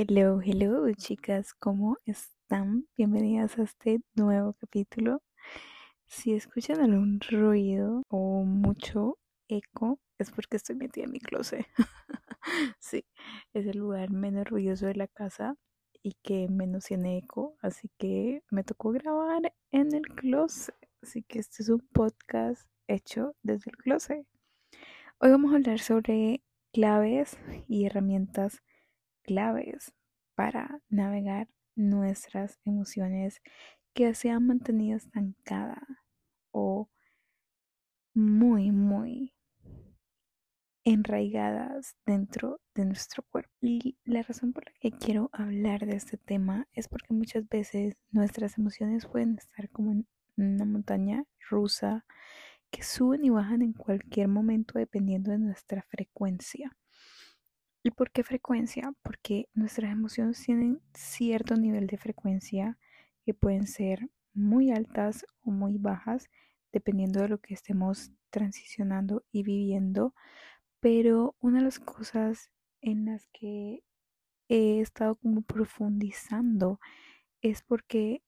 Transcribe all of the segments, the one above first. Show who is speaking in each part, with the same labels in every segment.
Speaker 1: Hello, hello, chicas, ¿cómo están? Bienvenidas a este nuevo capítulo. Si escuchan algún ruido o mucho eco, es porque estoy metida en mi closet. sí, es el lugar menos ruidoso de la casa y que menos tiene eco, así que me tocó grabar en el closet. Así que este es un podcast hecho desde el closet. Hoy vamos a hablar sobre claves y herramientas claves para navegar nuestras emociones que se han mantenido estancadas o muy, muy enraigadas dentro de nuestro cuerpo. Y la razón por la que quiero hablar de este tema es porque muchas veces nuestras emociones pueden estar como en una montaña rusa que suben y bajan en cualquier momento dependiendo de nuestra frecuencia. ¿Y por qué frecuencia? Porque nuestras emociones tienen cierto nivel de frecuencia que pueden ser muy altas o muy bajas, dependiendo de lo que estemos transicionando y viviendo. Pero una de las cosas en las que he estado como profundizando es porque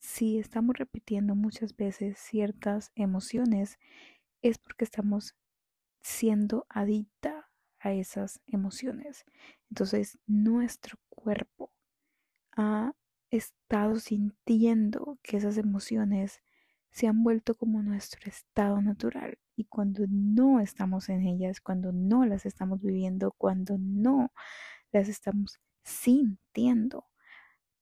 Speaker 1: si estamos repitiendo muchas veces ciertas emociones, es porque estamos siendo adicta a esas emociones. Entonces, nuestro cuerpo ha estado sintiendo que esas emociones se han vuelto como nuestro estado natural y cuando no estamos en ellas, cuando no las estamos viviendo, cuando no las estamos sintiendo,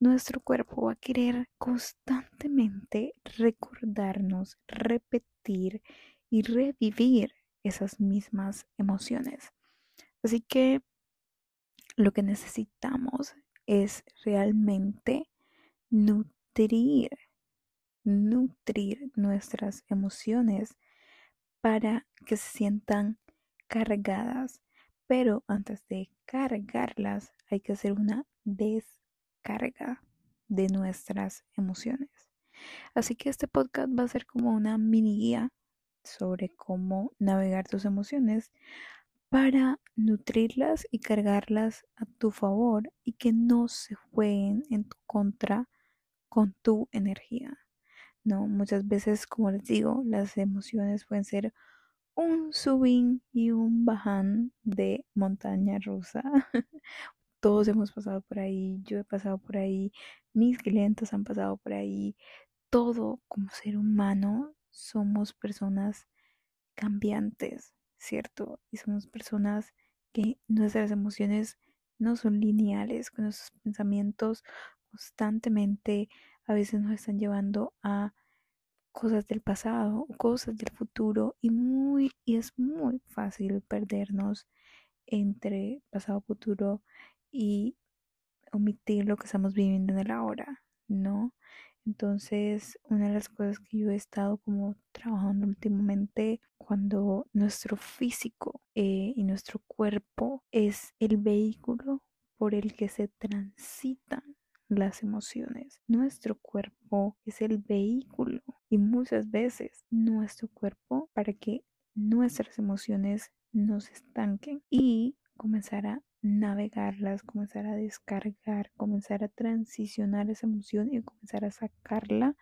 Speaker 1: nuestro cuerpo va a querer constantemente recordarnos, repetir y revivir esas mismas emociones. Así que lo que necesitamos es realmente nutrir, nutrir nuestras emociones para que se sientan cargadas. Pero antes de cargarlas hay que hacer una descarga de nuestras emociones. Así que este podcast va a ser como una mini guía sobre cómo navegar tus emociones para nutrirlas y cargarlas a tu favor y que no se jueguen en tu contra con tu energía. No, muchas veces, como les digo, las emociones pueden ser un subín y un baján de montaña rusa. Todos hemos pasado por ahí, yo he pasado por ahí, mis clientes han pasado por ahí. Todo como ser humano somos personas cambiantes, ¿cierto? Y somos personas que nuestras emociones no son lineales, con nuestros pensamientos constantemente a veces nos están llevando a cosas del pasado cosas del futuro y muy y es muy fácil perdernos entre pasado futuro y omitir lo que estamos viviendo en el ahora, ¿no? Entonces, una de las cosas que yo he estado como trabajando últimamente, cuando nuestro físico eh, y nuestro cuerpo es el vehículo por el que se transitan las emociones. Nuestro cuerpo es el vehículo y muchas veces nuestro cuerpo para que nuestras emociones no se estanquen y comenzar a navegarlas, comenzar a descargar, comenzar a transicionar esa emoción y comenzar a sacarla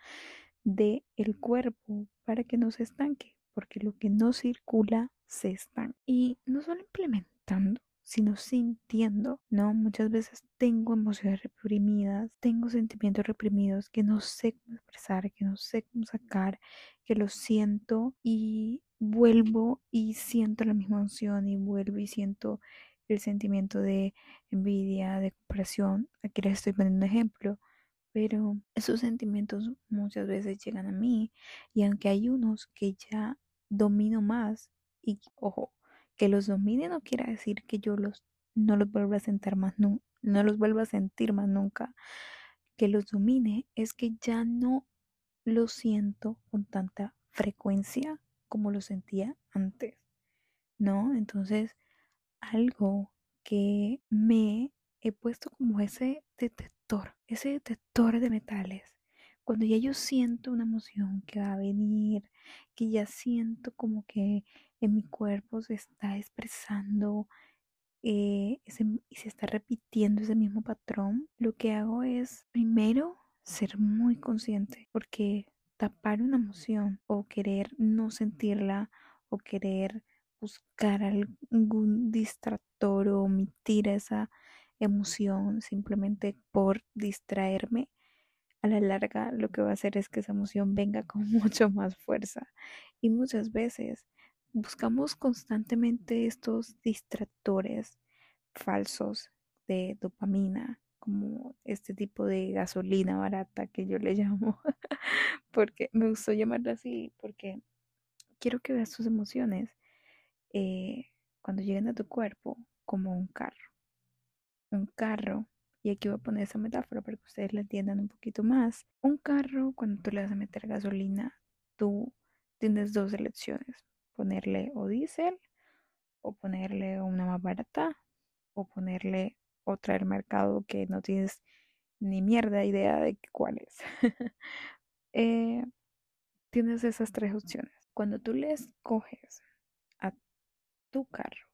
Speaker 1: del el cuerpo para que no se estanque, porque lo que no circula se estanca. Y no solo implementando, sino sintiendo, ¿no? Muchas veces tengo emociones reprimidas, tengo sentimientos reprimidos que no sé cómo expresar, que no sé cómo sacar, que lo siento y vuelvo y siento la misma emoción y vuelvo y siento el sentimiento de envidia, de comparación. Aquí les estoy poniendo un ejemplo, pero esos sentimientos muchas veces llegan a mí y aunque hay unos que ya domino más y ojo, que los domine no quiere decir que yo los no los vuelva a sentir más no, no los vuelva a sentir más nunca. Que los domine es que ya no lo siento con tanta frecuencia como lo sentía antes. ¿No? Entonces, algo que me he puesto como ese detector, ese detector de metales. Cuando ya yo siento una emoción que va a venir, que ya siento como que en mi cuerpo se está expresando eh, y se está repitiendo ese mismo patrón, lo que hago es primero ser muy consciente, porque tapar una emoción o querer no sentirla o querer buscar algún distractor o omitir esa emoción simplemente por distraerme, a la larga lo que va a hacer es que esa emoción venga con mucho más fuerza. Y muchas veces buscamos constantemente estos distractores falsos de dopamina, como este tipo de gasolina barata que yo le llamo, porque me gustó llamarlo así, porque quiero que veas tus emociones eh, cuando lleguen a tu cuerpo como un carro. Un carro, y aquí voy a poner esa metáfora para que ustedes la entiendan un poquito más. Un carro, cuando tú le vas a meter gasolina, tú tienes dos elecciones, ponerle o diésel o ponerle una más barata o ponerle otra del mercado que no tienes ni mierda idea de cuál es. Eh, tienes esas tres opciones. Cuando tú le escoges tu carro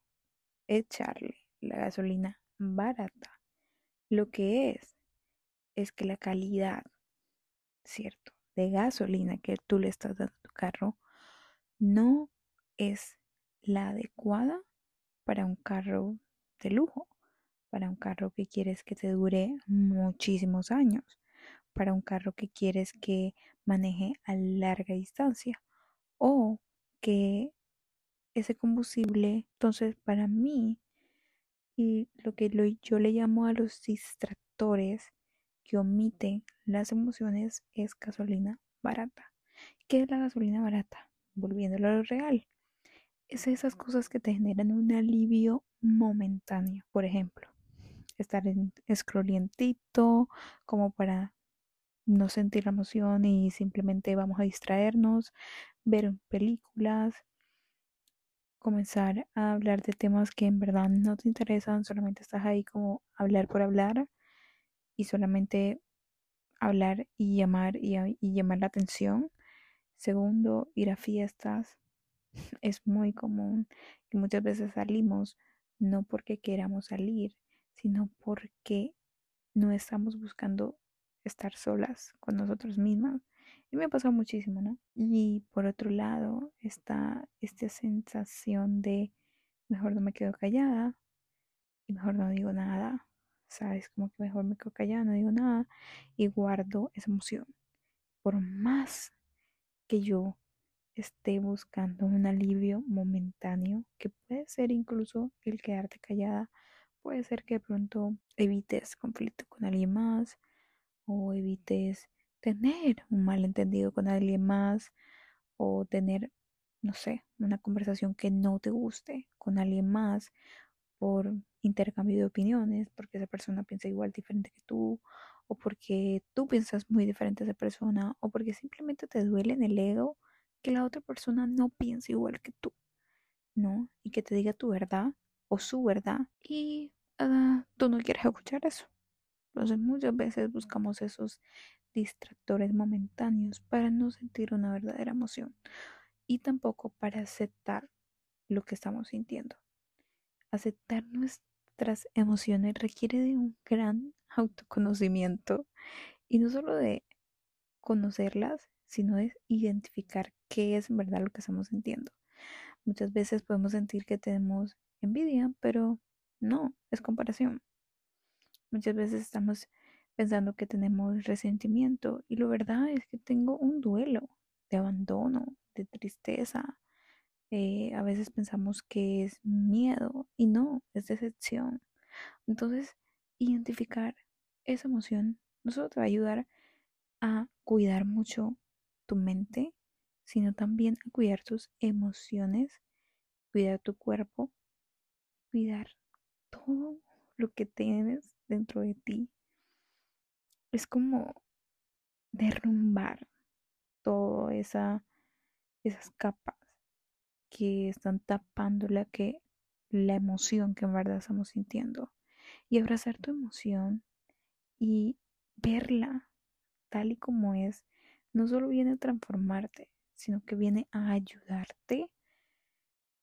Speaker 1: echarle la gasolina barata, lo que es es que la calidad, ¿cierto? De gasolina que tú le estás dando a tu carro no es la adecuada para un carro de lujo, para un carro que quieres que te dure muchísimos años, para un carro que quieres que maneje a larga distancia o que ese combustible, entonces para mí, y lo que yo le llamo a los distractores que omiten las emociones es gasolina barata. ¿Qué es la gasolina barata? Volviéndolo a lo real es esas cosas que te generan un alivio momentáneo. Por ejemplo, estar en escrolientito como para no sentir la emoción y simplemente vamos a distraernos, ver películas, comenzar a hablar de temas que en verdad no te interesan, solamente estás ahí como hablar por hablar y solamente hablar y llamar y, y llamar la atención. Segundo, ir a fiestas, es muy común y muchas veces salimos no porque queramos salir, sino porque no estamos buscando estar solas con nosotros mismas. Y me pasado muchísimo, ¿no? Y por otro lado está esta sensación de mejor no me quedo callada y mejor no digo nada. ¿Sabes? Como que mejor me quedo callada, no digo nada y guardo esa emoción. Por más que yo esté buscando un alivio momentáneo, que puede ser incluso el quedarte callada, puede ser que de pronto evites conflicto con alguien más o evites tener un malentendido con alguien más o tener, no sé, una conversación que no te guste con alguien más por intercambio de opiniones, porque esa persona piensa igual diferente que tú, o porque tú piensas muy diferente a esa persona, o porque simplemente te duele en el ego que la otra persona no piense igual que tú, ¿no? Y que te diga tu verdad o su verdad y uh, tú no quieres escuchar eso. Entonces muchas veces buscamos esos distractores momentáneos para no sentir una verdadera emoción y tampoco para aceptar lo que estamos sintiendo. Aceptar nuestras emociones requiere de un gran autoconocimiento y no solo de conocerlas, sino es identificar qué es en verdad lo que estamos sintiendo. Muchas veces podemos sentir que tenemos envidia, pero no, es comparación. Muchas veces estamos pensando que tenemos resentimiento y lo verdad es que tengo un duelo de abandono, de tristeza. Eh, a veces pensamos que es miedo y no, es decepción. Entonces, identificar esa emoción no solo te va a ayudar a cuidar mucho tu mente, sino también a cuidar tus emociones, cuidar tu cuerpo, cuidar todo lo que tienes dentro de ti. Es como derrumbar todas esa, esas capas que están tapando la que la emoción que en verdad estamos sintiendo. Y abrazar tu emoción y verla tal y como es no solo viene a transformarte, sino que viene a ayudarte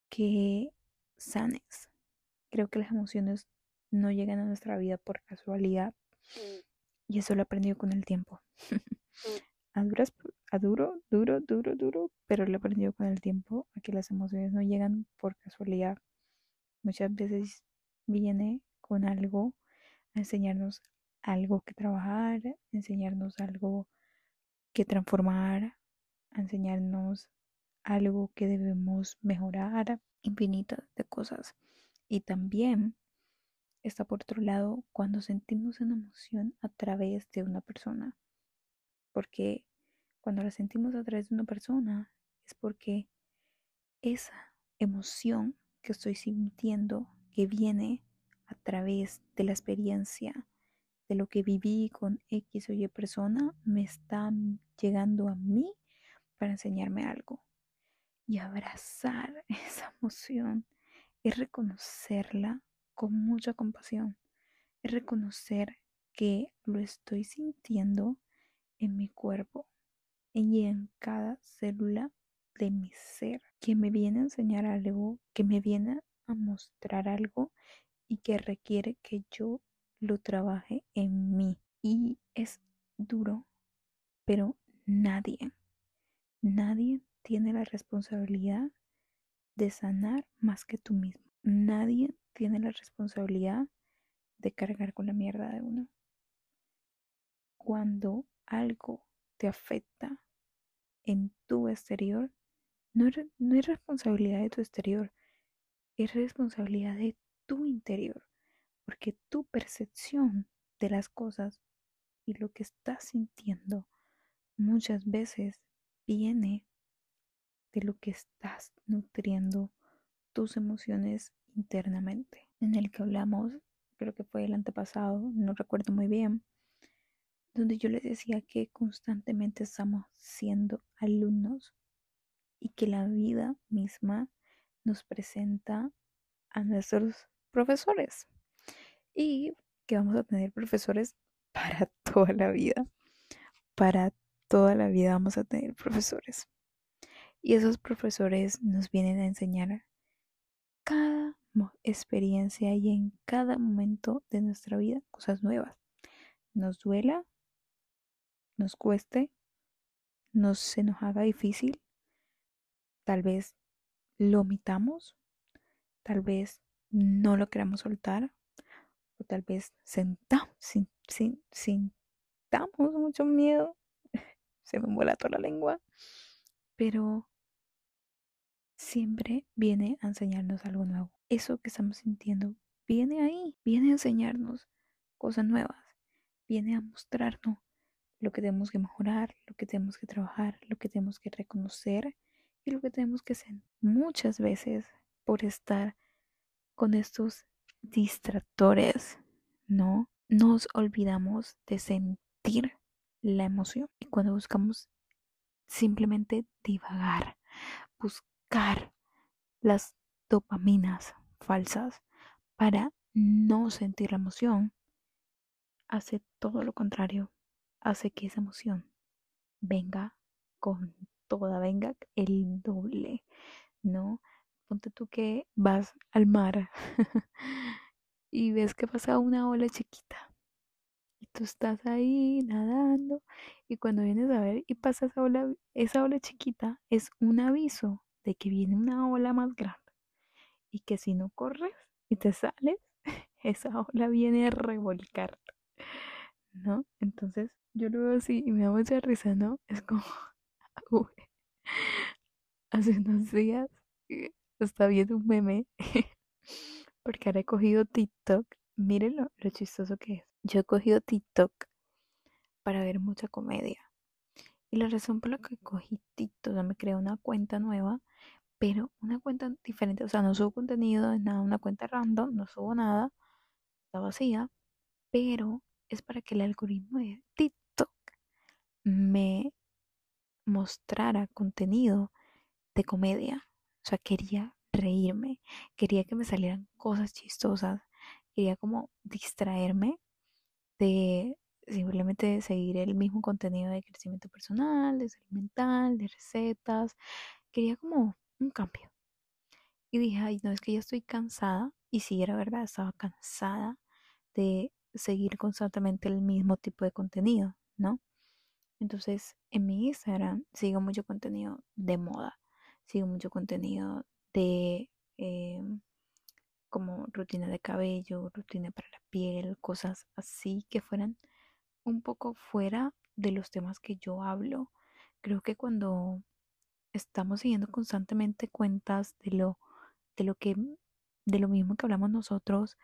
Speaker 1: que sanes, creo que las emociones no llegan a nuestra vida por casualidad. Y eso lo he aprendido con el tiempo. a, a duro, duro, duro, duro, pero lo he aprendido con el tiempo a que las emociones no llegan por casualidad. Muchas veces viene con algo a enseñarnos algo que trabajar, enseñarnos algo que transformar, a enseñarnos algo que debemos mejorar, infinitas de cosas. Y también está por otro lado cuando sentimos una emoción a través de una persona. Porque cuando la sentimos a través de una persona es porque esa emoción que estoy sintiendo que viene a través de la experiencia de lo que viví con X o Y persona me está llegando a mí para enseñarme algo. Y abrazar esa emoción es reconocerla con mucha compasión. Es reconocer que lo estoy sintiendo en mi cuerpo y en cada célula de mi ser, que me viene a enseñar algo, que me viene a mostrar algo y que requiere que yo lo trabaje en mí. Y es duro, pero nadie, nadie tiene la responsabilidad de sanar más que tú mismo. Nadie tiene la responsabilidad de cargar con la mierda de uno. Cuando algo te afecta en tu exterior, no, es responsabilidad de tu exterior, es responsabilidad de tu interior, porque tu percepción de las cosas y lo que estás sintiendo muchas veces viene de lo que estás nutriendo tus emociones internamente. En el que hablamos, creo que fue el antepasado, no recuerdo muy bien, donde yo les decía que constantemente estamos siendo alumnos y que la vida misma nos presenta a nuestros profesores y que vamos a tener profesores para toda la vida. Para toda la vida vamos a tener profesores. Y esos profesores nos vienen a enseñar cada experiencia y en cada momento de nuestra vida cosas nuevas. Nos duela, nos cueste, nos se nos haga difícil, tal vez lo omitamos, tal vez no lo queramos soltar o tal vez sentamos, sin, sin, sintamos mucho miedo, se me toda la lengua, pero siempre viene a enseñarnos algo nuevo. Eso que estamos sintiendo viene ahí, viene a enseñarnos cosas nuevas, viene a mostrarnos lo que tenemos que mejorar, lo que tenemos que trabajar, lo que tenemos que reconocer y lo que tenemos que hacer. Muchas veces por estar con estos distractores, ¿no? Nos olvidamos de sentir la emoción. Y cuando buscamos simplemente divagar, buscar las dopaminas falsas para no sentir la emoción, hace todo lo contrario, hace que esa emoción venga con toda, venga el doble, ¿no? Ponte tú que vas al mar y ves que pasa una ola chiquita. Y tú estás ahí nadando y cuando vienes a ver y pasa esa ola, esa ola chiquita es un aviso de que viene una ola más grande. Y que si no corres y te sales, esa ola viene a revolcarte. ¿No? Entonces yo lo veo así y me da mucha risa, ¿no? Es como, hace unos días está viendo un meme porque ahora he cogido TikTok. Miren lo, chistoso que es. Yo he cogido TikTok para ver mucha comedia. Y la razón por la que cogí TikTok, me creé una cuenta nueva, pero una cuenta diferente. O sea, no subo contenido, es nada, una cuenta random, no subo nada, está vacía, pero es para que el algoritmo de TikTok me mostrara contenido de comedia. O sea, quería reírme, quería que me salieran cosas chistosas, quería como distraerme de simplemente seguir el mismo contenido de crecimiento personal, de salud mental, de recetas, quería como un cambio. Y dije, ay, no, es que ya estoy cansada Y sí, era verdad, estaba cansada de seguir constantemente el mismo tipo de contenido, ¿no? Entonces, en mi Instagram sigo mucho contenido de moda, sigo mucho contenido de eh, como rutina de cabello, rutina para la piel, cosas así que fueran un poco fuera de los temas que yo hablo. Creo que cuando estamos siguiendo constantemente cuentas de lo, de lo que, de lo mismo que hablamos nosotros,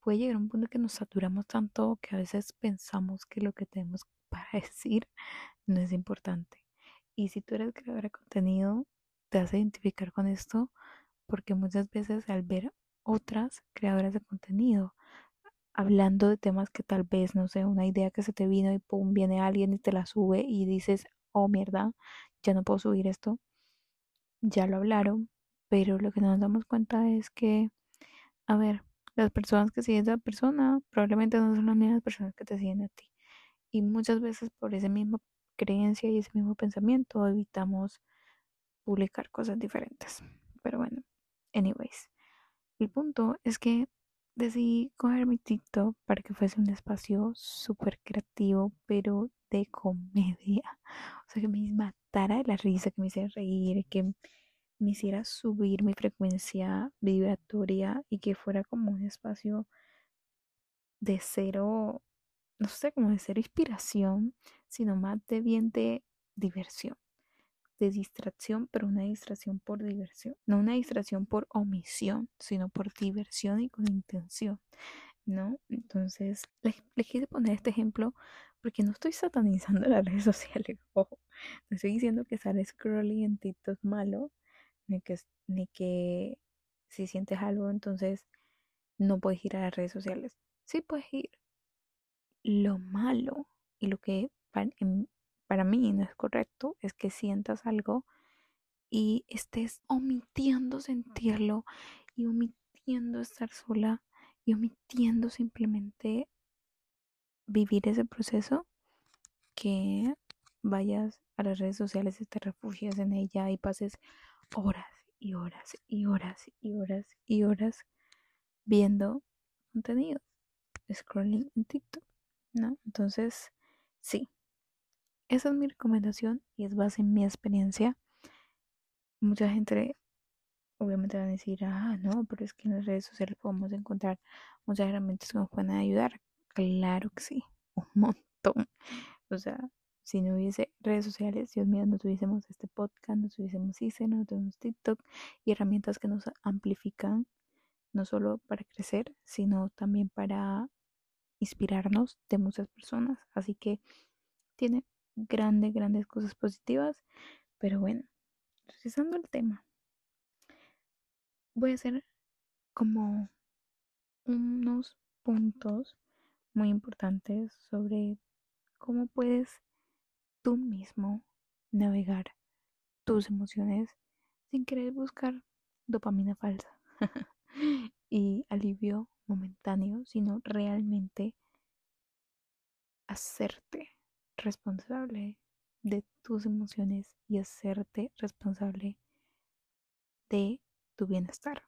Speaker 1: puede llegar un punto que nos saturamos tanto que a veces pensamos que lo que tenemos para decir no es importante. Y si tú eres creadora de contenido, te vas a identificar con esto porque muchas veces al ver otras creadoras de contenido hablando de temas que tal vez, no sé, una idea que se te vino y pum, viene alguien y te la sube y dices, oh mierda, ya no puedo subir esto. Ya lo hablaron, pero lo que nos damos cuenta es que, a ver, las personas que siguen a esa persona probablemente no son las mismas personas que te siguen a ti. Y muchas veces por esa misma creencia y ese mismo pensamiento evitamos publicar cosas diferentes. Pero bueno, anyways. El punto es que decidí coger mi TikTok para que fuese un espacio súper creativo, pero de comedia. O sea, que me matara de la risa, que me hiciera reír, que me hiciera subir mi frecuencia vibratoria y que fuera como un espacio de cero, no sé, como de cero inspiración, sino más de bien de diversión de distracción, pero una distracción por diversión, no una distracción por omisión, sino por diversión y con intención, ¿no? Entonces, les, quise poner este ejemplo porque no estoy satanizando las redes sociales, ojo, no estoy diciendo que sale scrolling en TikTok malo, ni que, ni que si sientes algo, entonces no puedes ir a las redes sociales. Sí puedes ir. Lo malo y lo que en, para mí no es correcto es que sientas algo y estés omitiendo sentirlo y omitiendo estar sola y omitiendo simplemente vivir ese proceso que vayas a las redes sociales y te refugias en ella y pases horas y horas y horas y horas y horas viendo contenido, scrolling en TikTok, ¿no? Entonces, sí, esa es mi recomendación y es base en mi experiencia. Mucha gente obviamente van a decir, ah, no, pero es que en las redes sociales podemos encontrar muchas herramientas que nos pueden ayudar. Claro que sí, un montón. O sea, si no hubiese redes sociales, Dios mío, no tuviésemos este podcast, no tuviésemos Instagram, no tuviésemos TikTok y herramientas que nos amplifican, no solo para crecer, sino también para inspirarnos de muchas personas. Así que tiene grandes, grandes cosas positivas. Pero bueno, revisando el tema, voy a hacer como unos puntos muy importantes sobre cómo puedes tú mismo navegar tus emociones sin querer buscar dopamina falsa y alivio momentáneo, sino realmente hacerte responsable de tus emociones y hacerte responsable de tu bienestar.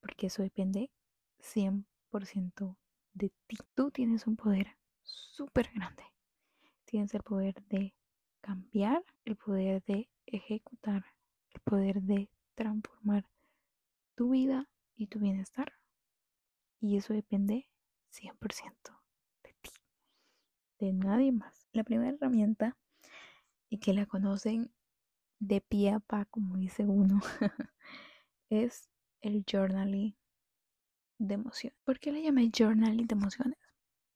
Speaker 1: Porque eso depende 100% de ti. Tú tienes un poder súper grande. Tienes el poder de cambiar, el poder de ejecutar, el poder de transformar tu vida y tu bienestar. Y eso depende 100% de nadie más. La primera herramienta, y que la conocen de pie a pa, como dice uno, es el journaling de emociones. ¿Por qué le llamé journaling de emociones?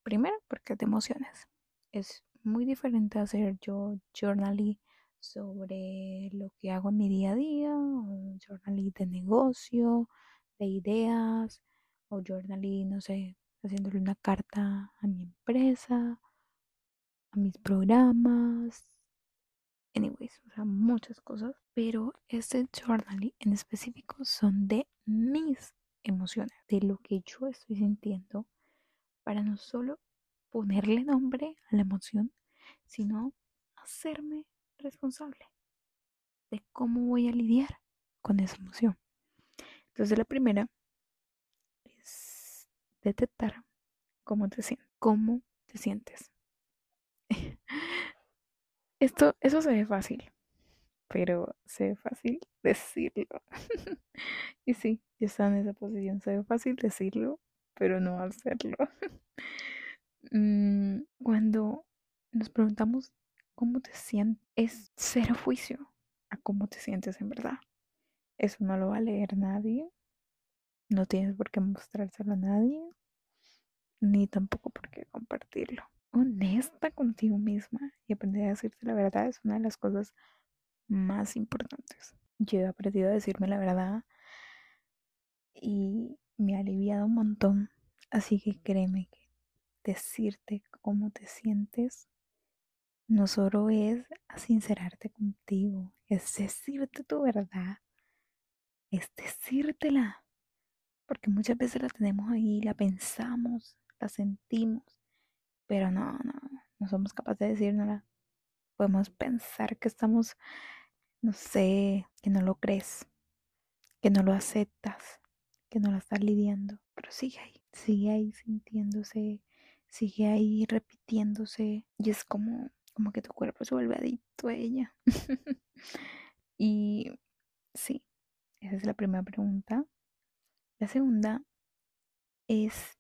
Speaker 1: Primero, porque es de emociones. Es muy diferente hacer yo journaling sobre lo que hago en mi día a día, o journaling de negocio, de ideas, o journaling, no sé, haciéndole una carta a mi empresa, a mis programas, anyways, o sea, muchas cosas, pero este journaling en específico son de mis emociones, de lo que yo estoy sintiendo, para no solo ponerle nombre a la emoción, sino hacerme responsable de cómo voy a lidiar con esa emoción. Entonces la primera detectar te sientes. ¿Cómo te sientes? Esto, eso se ve fácil, pero se ve fácil decirlo. y sí, yo estaba en esa posición, se ve fácil decirlo, pero no hacerlo. Mm, cuando nos preguntamos cómo te sientes, es cero juicio a cómo te sientes en verdad. Eso no lo va a leer nadie. No tienes por qué mostrárselo a nadie. Ni tampoco por qué compartirlo. Honesta contigo misma y aprender a decirte la verdad es una de las cosas más importantes. Yo he aprendido a decirme la verdad y me ha aliviado un montón. Así que créeme que decirte cómo te sientes no solo es sincerarte contigo, es decirte tu verdad, es decírtela. Porque muchas veces la tenemos ahí, la pensamos, la sentimos, pero no, no, no somos capaces de decirnosla. Podemos pensar que estamos, no sé, que no lo crees, que no lo aceptas, que no la estás lidiando, pero sigue ahí, sigue ahí sintiéndose, sigue ahí repitiéndose y es como como que tu cuerpo se vuelve adicto a ella. y sí, esa es la primera pregunta. La segunda es,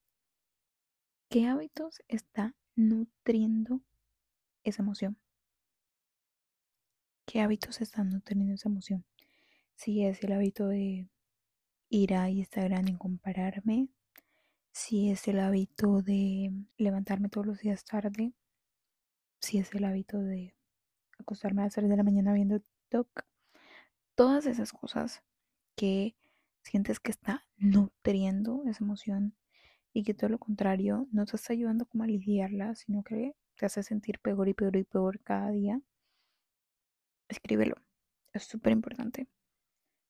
Speaker 1: ¿qué hábitos está nutriendo esa emoción? ¿Qué hábitos están nutriendo esa emoción? Si es el hábito de ir a Instagram y compararme, si es el hábito de levantarme todos los días tarde, si es el hábito de acostarme a las 3 de la mañana viendo TikTok, todas esas cosas que sientes que está nutriendo esa emoción y que todo lo contrario no te está ayudando como a lidiarla, sino que te hace sentir peor y peor y peor cada día, escríbelo. Es súper importante.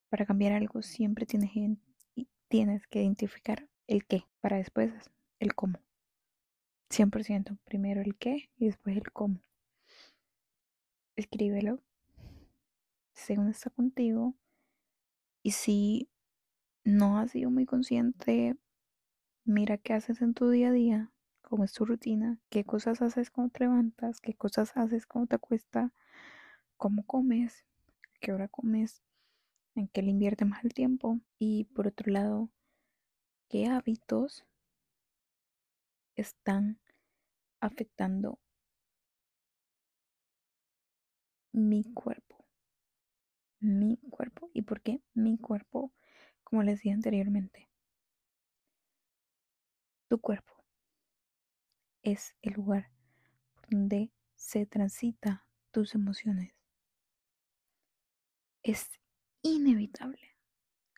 Speaker 1: Para cambiar algo siempre tienes, que identificar el qué para después el cómo. 100%. Primero el qué y después el cómo. Escríbelo. Según está contigo. Y si no has sido muy consciente, mira qué haces en tu día a día, cómo es tu rutina, qué cosas haces cuando te levantas, qué cosas haces cuando te acuestas, cómo comes, qué hora comes, en qué le inviertes más el tiempo. Y por otro lado, qué hábitos están afectando mi cuerpo. Mi cuerpo. ¿Y por qué mi cuerpo? Como les dije anteriormente. Tu cuerpo es el lugar donde se transita tus emociones. Es inevitable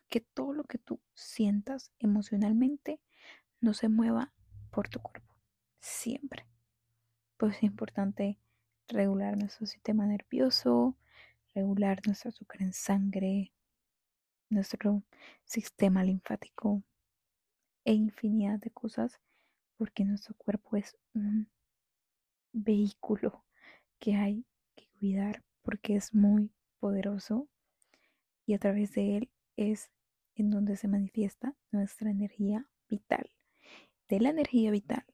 Speaker 1: que todo lo que tú sientas emocionalmente no se mueva por tu cuerpo. Siempre. Pues es importante regular nuestro sistema nervioso, regular nuestro azúcar en sangre, nuestro sistema linfático e infinidad de cosas porque nuestro cuerpo es un vehículo que hay que cuidar porque es muy poderoso y a través de él es en donde se manifiesta nuestra energía vital. De la energía vital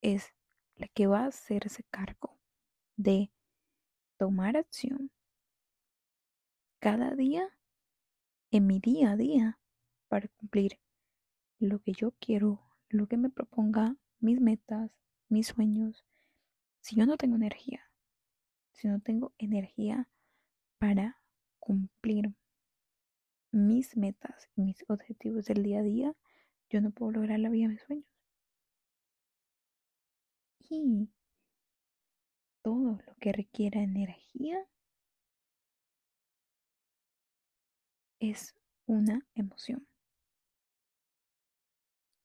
Speaker 1: es la que va a hacerse cargo de tomar acción cada día en mi día a día para cumplir lo que yo quiero, lo que me proponga, mis metas, mis sueños. Si yo no tengo energía, si no tengo energía para cumplir mis metas y mis objetivos del día a día, yo no puedo lograr la vida de mis sueños. Y todo lo que requiera energía es una emoción.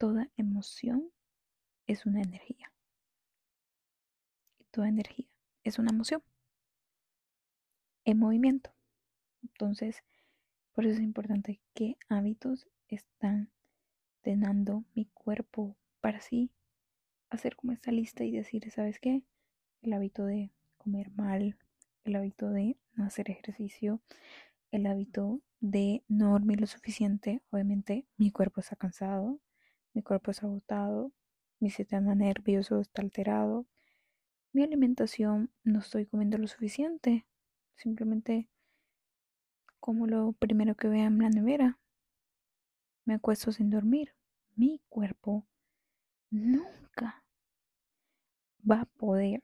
Speaker 1: Toda emoción es una energía. Y toda energía es una emoción en movimiento. Entonces, por eso es importante qué hábitos están llenando mi cuerpo para sí hacer como esta lista y decir, ¿sabes qué? El hábito de comer mal, el hábito de no hacer ejercicio, el hábito de no dormir lo suficiente. Obviamente mi cuerpo está cansado, mi cuerpo está agotado, mi sistema nervioso está alterado, mi alimentación no estoy comiendo lo suficiente, simplemente como lo primero que vea en la nevera, me acuesto sin dormir. Mi cuerpo nunca va a poder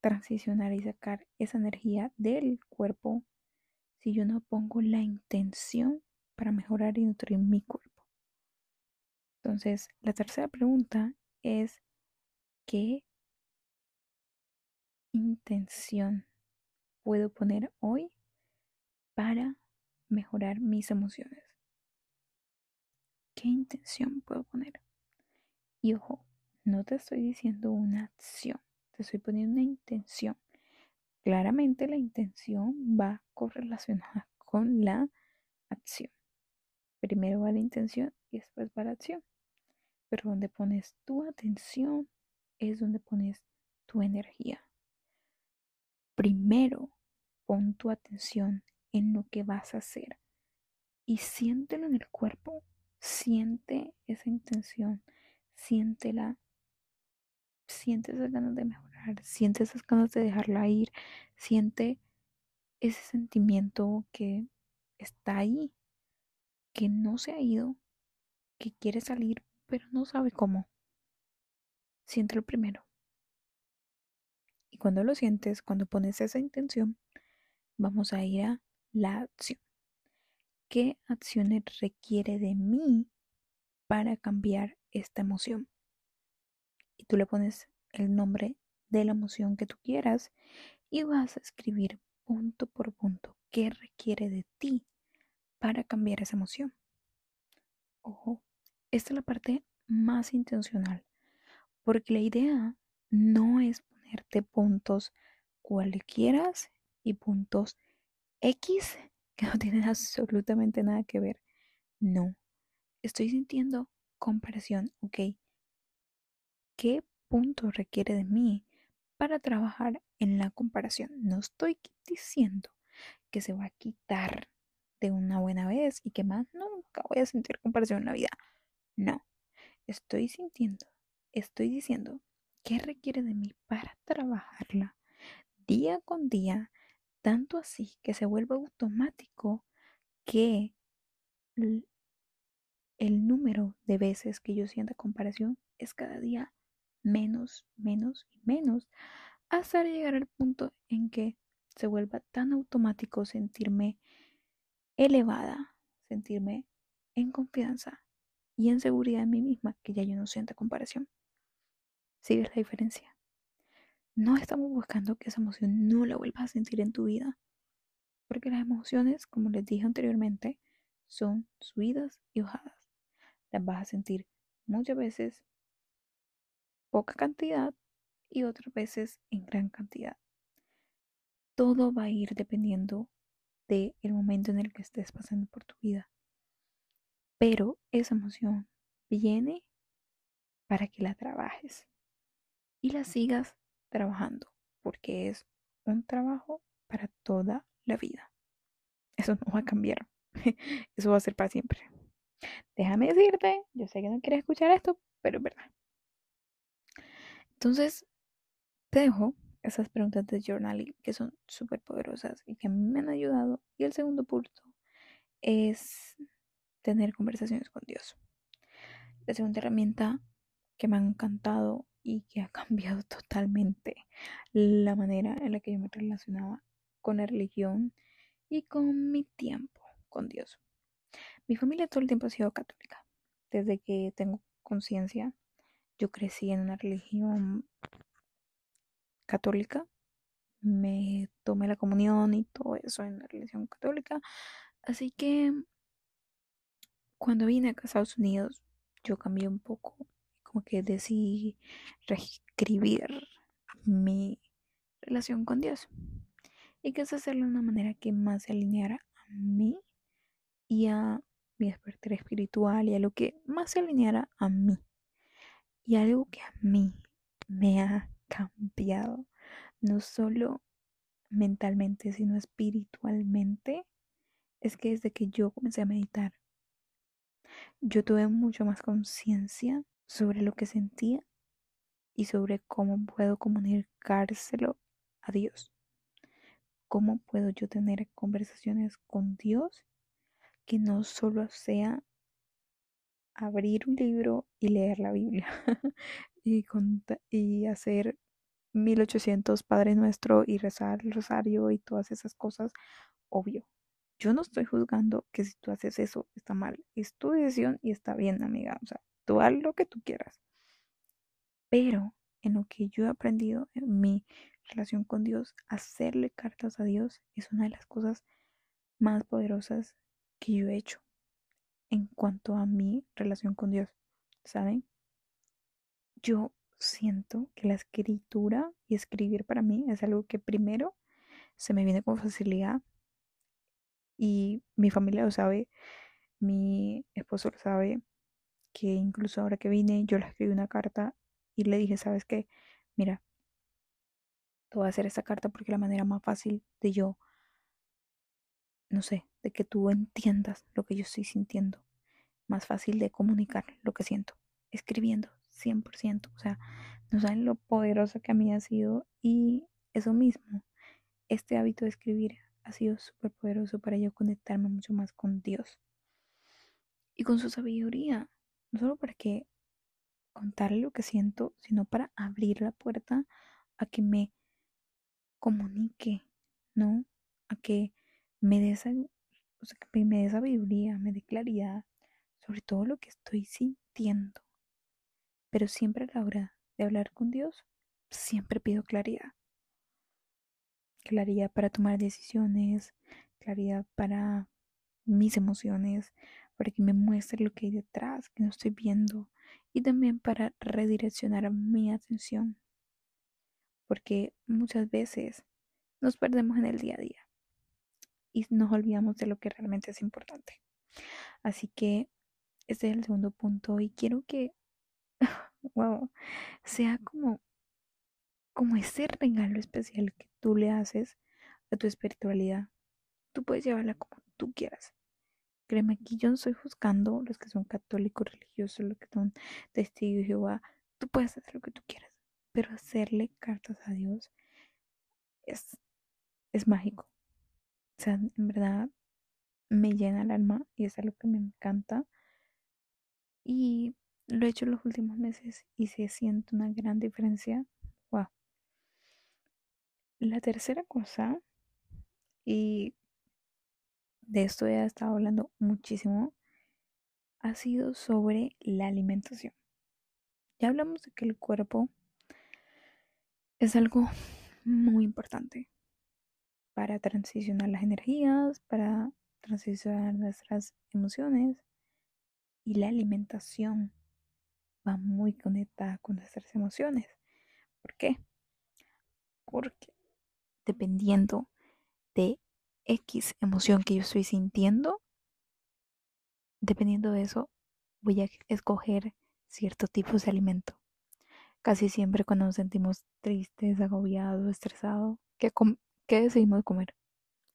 Speaker 1: transicionar y sacar esa energía del cuerpo si yo no pongo la intención para mejorar y nutrir mi cuerpo. Entonces, la tercera pregunta es, ¿qué intención puedo poner hoy para mejorar mis emociones? ¿Qué intención puedo poner? Y ojo, no te estoy diciendo una acción, te estoy poniendo una intención. Claramente la intención va correlacionada con la acción. Primero va la intención y después va la acción. Pero donde pones tu atención es donde pones tu energía. Primero pon tu atención en lo que vas a hacer y siéntelo en el cuerpo. Siente esa intención, siéntela, siente esas ganas de mejorar siente esas ganas de dejarla ir, siente ese sentimiento que está ahí, que no se ha ido, que quiere salir, pero no sabe cómo. Siéntelo primero. Y cuando lo sientes, cuando pones esa intención, vamos a ir a la acción. ¿Qué acciones requiere de mí para cambiar esta emoción? Y tú le pones el nombre de la emoción que tú quieras y vas a escribir punto por punto qué requiere de ti para cambiar esa emoción. Ojo, esta es la parte más intencional, porque la idea no es ponerte puntos cualquiera y puntos X que no tienen absolutamente nada que ver. No, estoy sintiendo comparación, ¿ok? ¿Qué punto requiere de mí para trabajar en la comparación. No estoy diciendo que se va a quitar de una buena vez y que más nunca voy a sentir comparación en la vida. No, estoy sintiendo, estoy diciendo qué requiere de mí para trabajarla día con día, tanto así que se vuelva automático que el, el número de veces que yo sienta comparación es cada día menos, menos y menos, hasta llegar al punto en que se vuelva tan automático sentirme elevada, sentirme en confianza y en seguridad en mí misma, que ya yo no sienta comparación. ¿Sigues la diferencia? No estamos buscando que esa emoción no la vuelvas a sentir en tu vida, porque las emociones, como les dije anteriormente, son subidas y bajadas. Las vas a sentir muchas veces poca cantidad y otras veces en gran cantidad. Todo va a ir dependiendo del el momento en el que estés pasando por tu vida. Pero esa emoción viene para que la trabajes y la sigas trabajando, porque es un trabajo para toda la vida. Eso no va a cambiar. Eso va a ser para siempre. Déjame decirte, yo sé que no quieres escuchar esto, pero es verdad. Entonces, te dejo esas preguntas de journaling que son súper poderosas y que a mí me han ayudado. Y el segundo punto es tener conversaciones con Dios. La segunda herramienta que me ha encantado y que ha cambiado totalmente la manera en la que yo me relacionaba con la religión y con mi tiempo con Dios. Mi familia todo el tiempo ha sido católica. Desde que tengo conciencia, yo crecí en una religión católica, me tomé la comunión y todo eso en la religión católica, así que cuando vine a Estados Unidos yo cambié un poco, como que decidí reescribir mi relación con Dios y quise hacerlo de una manera que más se alineara a mí y a mi despertar espiritual y a lo que más se alineara a mí. Y algo que a mí me ha cambiado, no solo mentalmente, sino espiritualmente, es que desde que yo comencé a meditar, yo tuve mucho más conciencia sobre lo que sentía y sobre cómo puedo comunicárselo a Dios. ¿Cómo puedo yo tener conversaciones con Dios que no solo sea abrir un libro y leer la Biblia y, y hacer 1800 Padre Nuestro y rezar el rosario y todas esas cosas, obvio. Yo no estoy juzgando que si tú haces eso está mal. Es tu decisión y está bien, amiga. O sea, tú haz lo que tú quieras. Pero en lo que yo he aprendido en mi relación con Dios, hacerle cartas a Dios es una de las cosas más poderosas que yo he hecho en cuanto a mi relación con Dios. ¿Saben? Yo siento que la escritura y escribir para mí es algo que primero se me viene con facilidad y mi familia lo sabe, mi esposo lo sabe, que incluso ahora que vine yo le escribí una carta y le dije, ¿sabes qué? Mira, te voy a hacer esta carta porque la manera más fácil de yo, no sé, de que tú entiendas lo que yo estoy sintiendo, más fácil de comunicar lo que siento, escribiendo, 100%. O sea, no saben lo poderoso que a mí ha sido y eso mismo, este hábito de escribir ha sido súper poderoso para yo conectarme mucho más con Dios y con su sabiduría. No solo para que contarle lo que siento, sino para abrir la puerta a que me comunique, ¿no? A que me dé esa, o sea, que me dé sabiduría, me dé claridad sobre todo lo que estoy sintiendo. Pero siempre a la hora de hablar con Dios, siempre pido claridad. Claridad para tomar decisiones, claridad para mis emociones, para que me muestre lo que hay detrás, que no estoy viendo, y también para redireccionar mi atención. Porque muchas veces nos perdemos en el día a día y nos olvidamos de lo que realmente es importante. Así que este es el segundo punto y quiero que wow, sea como, como ese regalo especial que tú le haces a tu espiritualidad. Tú puedes llevarla como tú quieras. Créeme que yo no estoy juzgando los que son católicos religiosos, los que son testigos de Jehová. Tú puedes hacer lo que tú quieras, pero hacerle cartas a Dios es, es mágico. O sea, en verdad me llena el alma y es algo que me encanta. Y lo he hecho en los últimos meses y se siente una gran diferencia. La tercera cosa, y de esto he estado hablando muchísimo, ha sido sobre la alimentación. Ya hablamos de que el cuerpo es algo muy importante para transicionar las energías, para transicionar nuestras emociones y la alimentación va muy conectada con nuestras emociones. ¿Por qué? Porque dependiendo de X emoción que yo estoy sintiendo, dependiendo de eso, voy a escoger ciertos tipos de alimento. Casi siempre cuando nos sentimos tristes, agobiados, estresados, ¿qué, ¿qué decidimos comer?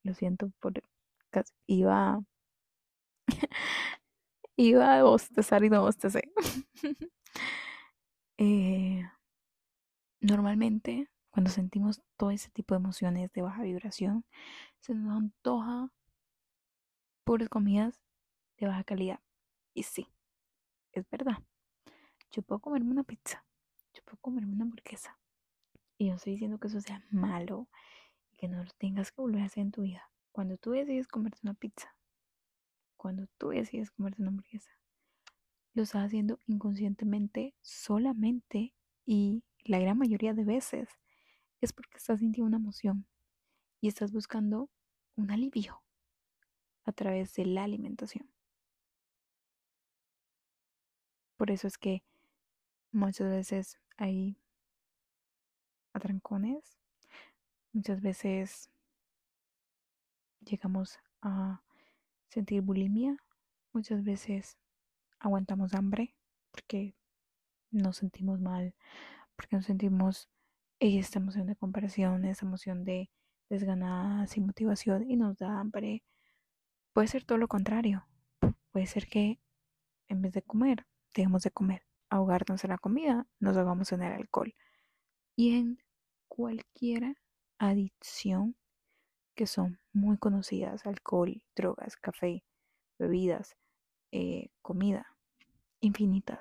Speaker 1: Lo siento por... Iba... iba a bostezar y no bostecé. Eh, normalmente, cuando sentimos todo ese tipo de emociones de baja vibración, se nos antoja puras comidas de baja calidad. Y sí, es verdad. Yo puedo comerme una pizza, yo puedo comerme una hamburguesa. Y yo estoy diciendo que eso sea malo y que no lo tengas que volver a hacer en tu vida. Cuando tú decides comerte una pizza, cuando tú decides comerte una hamburguesa, lo estás haciendo inconscientemente solamente y la gran mayoría de veces es porque estás sintiendo una emoción y estás buscando un alivio a través de la alimentación. Por eso es que muchas veces hay atrancones, muchas veces llegamos a sentir bulimia, muchas veces aguantamos hambre porque nos sentimos mal, porque nos sentimos esta emoción de comparación, esta emoción de desganada, sin motivación y nos da hambre. Puede ser todo lo contrario. Puede ser que en vez de comer, dejemos de comer. Ahogarnos en la comida, nos ahogamos en el alcohol. Y en cualquier adicción que son muy conocidas, alcohol, drogas, café, bebidas, eh, comida, infinitas,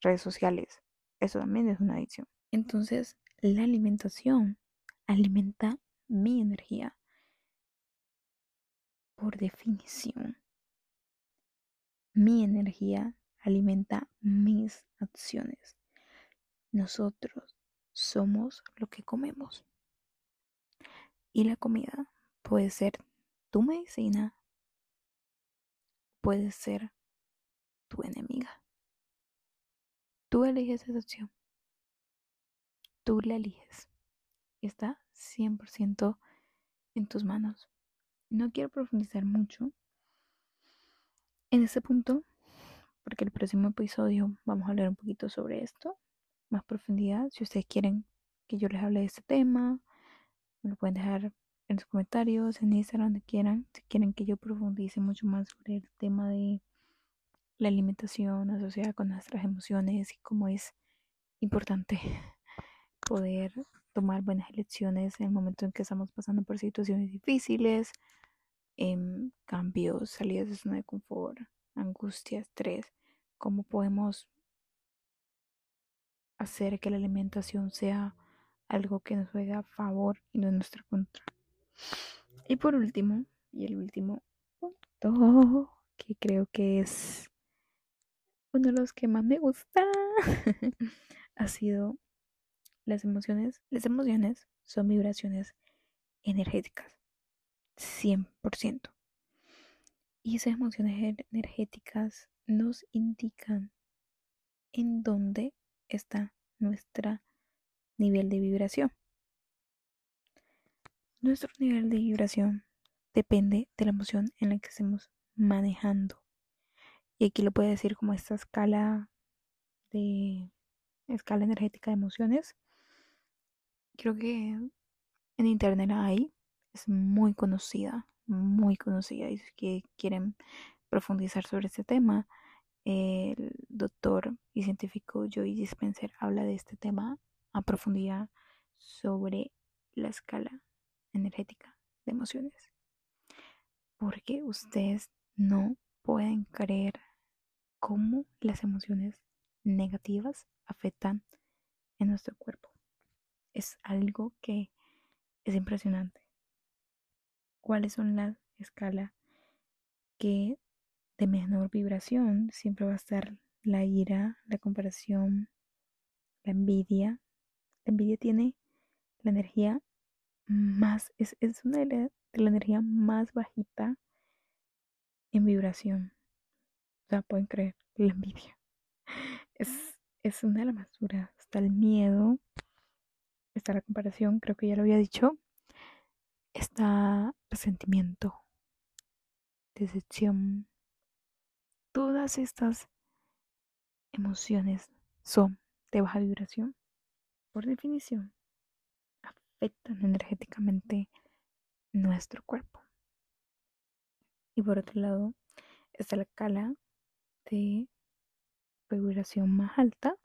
Speaker 1: redes sociales, eso también es una adicción. Entonces, la alimentación alimenta mi energía por definición. Mi energía alimenta mis acciones. Nosotros somos lo que comemos. Y la comida puede ser tu medicina, puede ser tu enemiga. Tú eliges esa acción. Tú la eliges. Está 100% en tus manos. No quiero profundizar mucho en este punto, porque el próximo episodio vamos a hablar un poquito sobre esto, más profundidad. Si ustedes quieren que yo les hable de este tema, me lo pueden dejar en los comentarios, en Instagram, donde quieran. Si quieren que yo profundice mucho más sobre el tema de la alimentación asociada con nuestras emociones y cómo es importante poder tomar buenas elecciones en el momento en que estamos pasando por situaciones difíciles, en cambios, salidas de zona de confort, angustia, estrés, cómo podemos hacer que la alimentación sea algo que nos juega a favor y no en nuestra contra. Y por último, y el último punto, que creo que es uno de los que más me gusta, ha sido las emociones. Las emociones son vibraciones energéticas, 100%. Y esas emociones energéticas nos indican en dónde está nuestra nivel de vibración. Nuestro nivel de vibración depende de la emoción en la que estemos manejando. Y aquí lo puede decir como esta escala de escala energética de emociones. Creo que en internet hay, es muy conocida, muy conocida. Y que quieren profundizar sobre este tema, el doctor y científico Joy Dispenser habla de este tema a profundidad sobre la escala energética de emociones. Porque ustedes no pueden creer cómo las emociones negativas afectan en nuestro cuerpo. Es algo que es impresionante. ¿Cuáles son las escalas que de menor vibración siempre va a estar la ira, la comparación, la envidia, la envidia tiene la energía más, es, una de la, energía más bajita en vibración. O sea, pueden creer, la envidia. Es, es una de las más duras. Está el miedo, está la comparación, creo que ya lo había dicho. Está resentimiento, decepción. Todas estas emociones son de baja vibración por definición, afectan energéticamente nuestro cuerpo. Y por otro lado, está la escala de vibración más alta,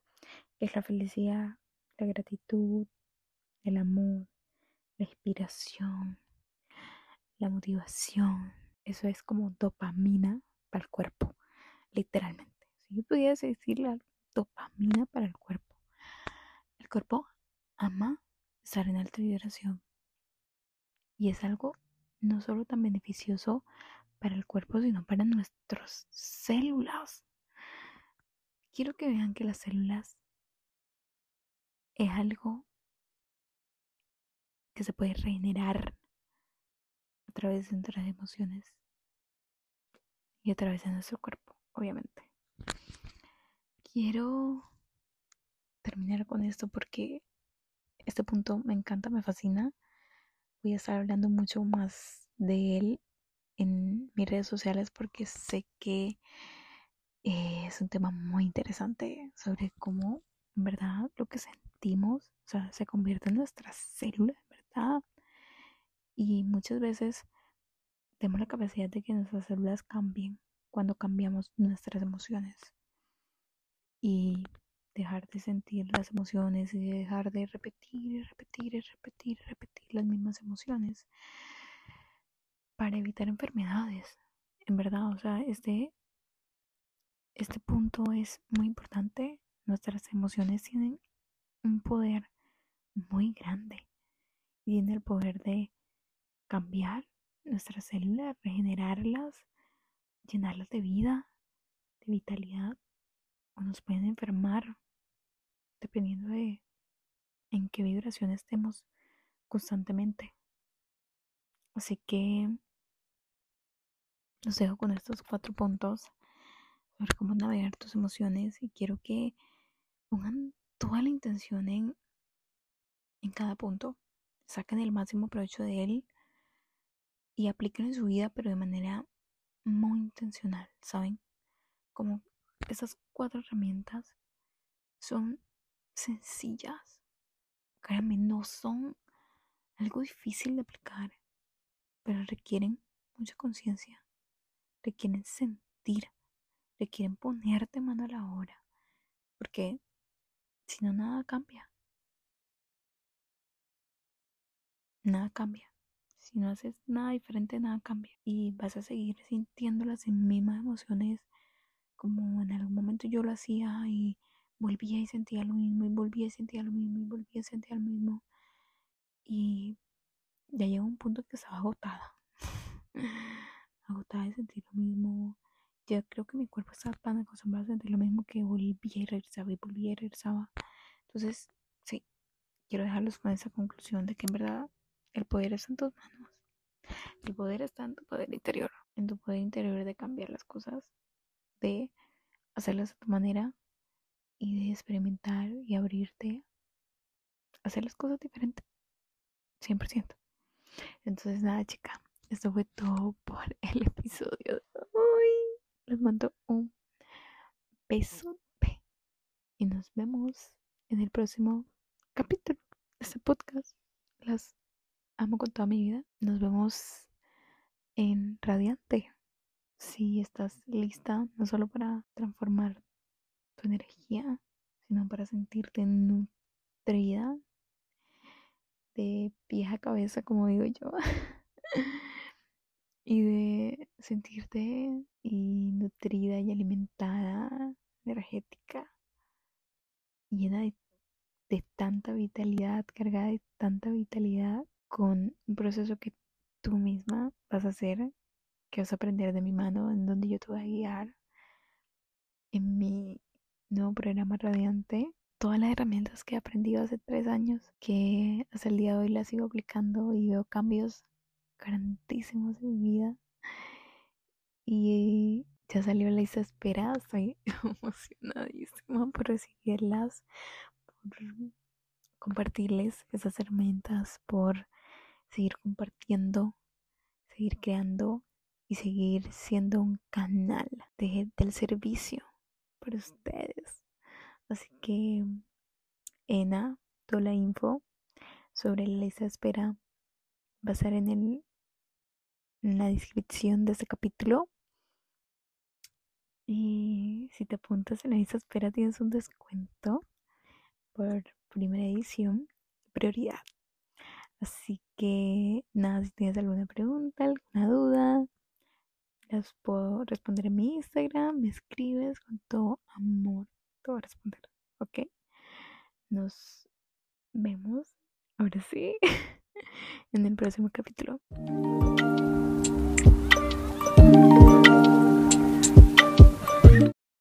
Speaker 1: que es la felicidad, la gratitud, el amor, la inspiración, la motivación. Eso es como dopamina para el cuerpo, literalmente. Si yo pudiese decir la dopamina para el cuerpo el cuerpo ama estar en alta vibración y es algo no solo tan beneficioso para el cuerpo, sino para nuestras células. Quiero que vean que las células es algo que se puede regenerar a través de nuestras emociones y a través de nuestro cuerpo, obviamente. Quiero terminar con esto porque este punto me encanta, me fascina. Voy a estar hablando mucho más de él en mis redes sociales porque sé que eh, es un tema muy interesante sobre cómo en verdad lo que sentimos se convierte en nuestras células, Y muchas veces tenemos la capacidad de que nuestras células cambien cuando cambiamos nuestras emociones y dejar de sentir las emociones y dejar de repetir y repetir y repetir y repetir las mismas emociones para evitar enfermedades. En verdad, o sea, este, este punto es muy importante. Nuestras emociones tienen un poder muy grande y tienen el poder de cambiar nuestras células, regenerarlas, llenarlas de vida, de vitalidad, o nos pueden enfermar dependiendo de en qué vibración estemos constantemente. Así que los dejo con estos cuatro puntos sobre cómo navegar tus emociones y quiero que pongan toda la intención en, en cada punto, saquen el máximo provecho de él y apliquen en su vida, pero de manera muy intencional, ¿saben? Como esas cuatro herramientas son sencillas. Créanme, no son algo difícil de aplicar, pero requieren mucha conciencia, requieren sentir, requieren ponerte mano a la obra, porque si no, nada cambia. Nada cambia. Si no haces nada diferente, nada cambia. Y vas a seguir sintiendo las mismas emociones como en algún momento yo lo hacía y volvía y sentía lo mismo y volvía y sentía lo mismo y volvía y sentía lo mismo. Y ya llegó un punto que estaba agotada. agotada de sentir lo mismo. Ya creo que mi cuerpo estaba tan acostumbrado a sentir lo mismo que volvía y regresaba y volvía y regresaba. Entonces, sí, quiero dejarlos con esa conclusión de que en verdad el poder está en tus manos. El poder está en tu poder interior, en tu poder interior de cambiar las cosas de hacerlas a tu manera y de experimentar y abrirte hacer las cosas diferentes. 100%. Entonces, nada, chica, esto fue todo por el episodio de hoy. Les mando un beso y nos vemos en el próximo capítulo de este podcast. Las amo con toda mi vida. Nos vemos en Radiante si estás lista no solo para transformar tu energía, sino para sentirte nutrida de vieja cabeza, como digo yo, y de sentirte nutrida y alimentada, energética, llena de, de tanta vitalidad, cargada de tanta vitalidad, con un proceso que tú misma vas a hacer que vas a aprender de mi mano, en donde yo te voy a guiar en mi nuevo programa radiante. Todas las herramientas que he aprendido hace tres años, que hasta el día de hoy las sigo aplicando y veo cambios grandísimos en mi vida. Y ya salió la lista espera, estoy emocionadísima por recibirlas, por compartirles esas herramientas, por seguir compartiendo, seguir creando y seguir siendo un canal de, del servicio para ustedes. Así que, Ena, toda la info sobre la lista de espera va a estar en, el, en la descripción de este capítulo. Y si te apuntas en la lista de espera, tienes un descuento por primera edición, prioridad. Así que nada, si tienes alguna pregunta, alguna duda, las puedo responder en mi Instagram, me escribes con todo amor, te voy a responder, ¿ok? Nos vemos, ahora sí, en el próximo capítulo.